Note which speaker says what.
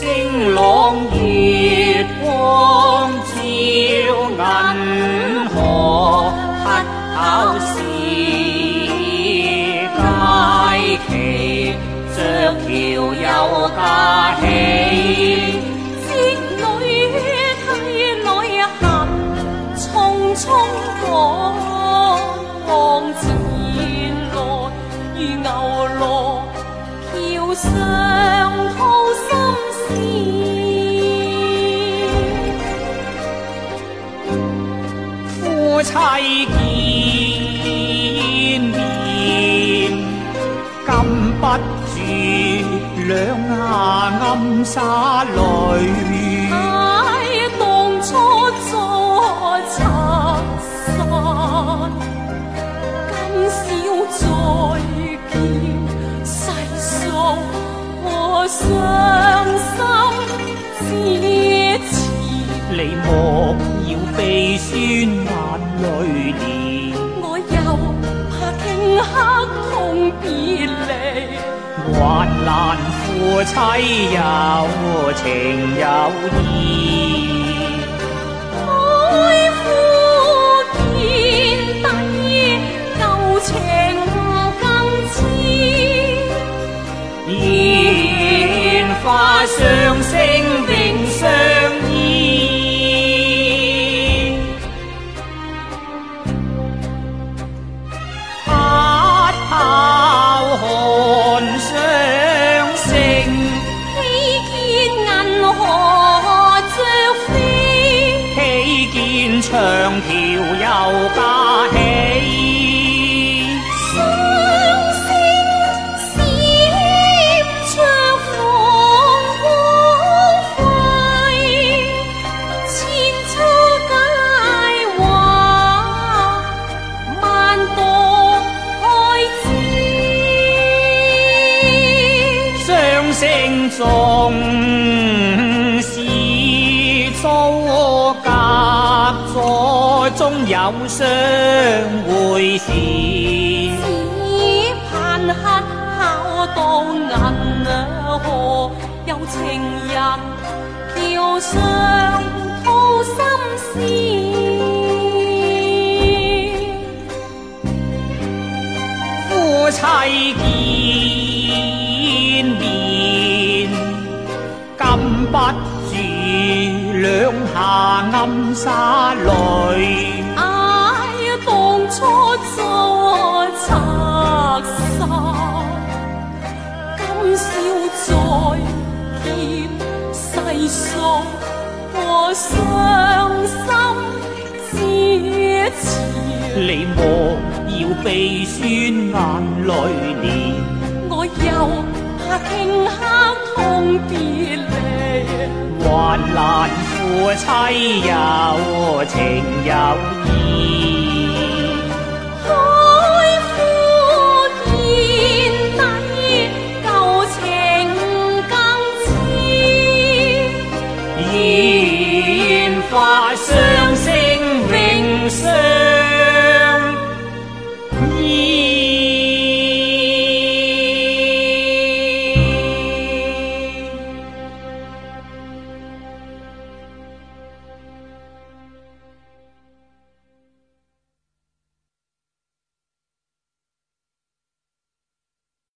Speaker 1: 星朗月光照银河，乞巧事佳期，着桥有佳喜。
Speaker 2: 织女、太女行，匆匆过，前来如牛郎巧相。
Speaker 1: 妻见面，禁不住两眼暗洒泪。
Speaker 2: 当初作失身，今宵再见，上诉伤心切切，你
Speaker 1: 莫要被酸。泪涟，
Speaker 2: 我又怕顷刻痛别离。
Speaker 1: 患难夫妻有情有义，
Speaker 2: 海枯天低，旧情更痴。
Speaker 1: 烟花上升并。长调又加起，
Speaker 2: 双星闪烁凤凰飞，千秋佳话，万代开枝，
Speaker 1: 双星中。终有相会时，
Speaker 2: 只盼乞巧到银河，有情人桥上吐心思。
Speaker 1: 夫妻见面，今不。兩下暗灑淚。
Speaker 2: 哎呀，當初再拆散，今宵再見細數，我傷心之前。
Speaker 1: 你莫要鼻酸眼淚連，
Speaker 2: 我又怕頃刻痛別離，
Speaker 1: 還難。夫妻有情有义。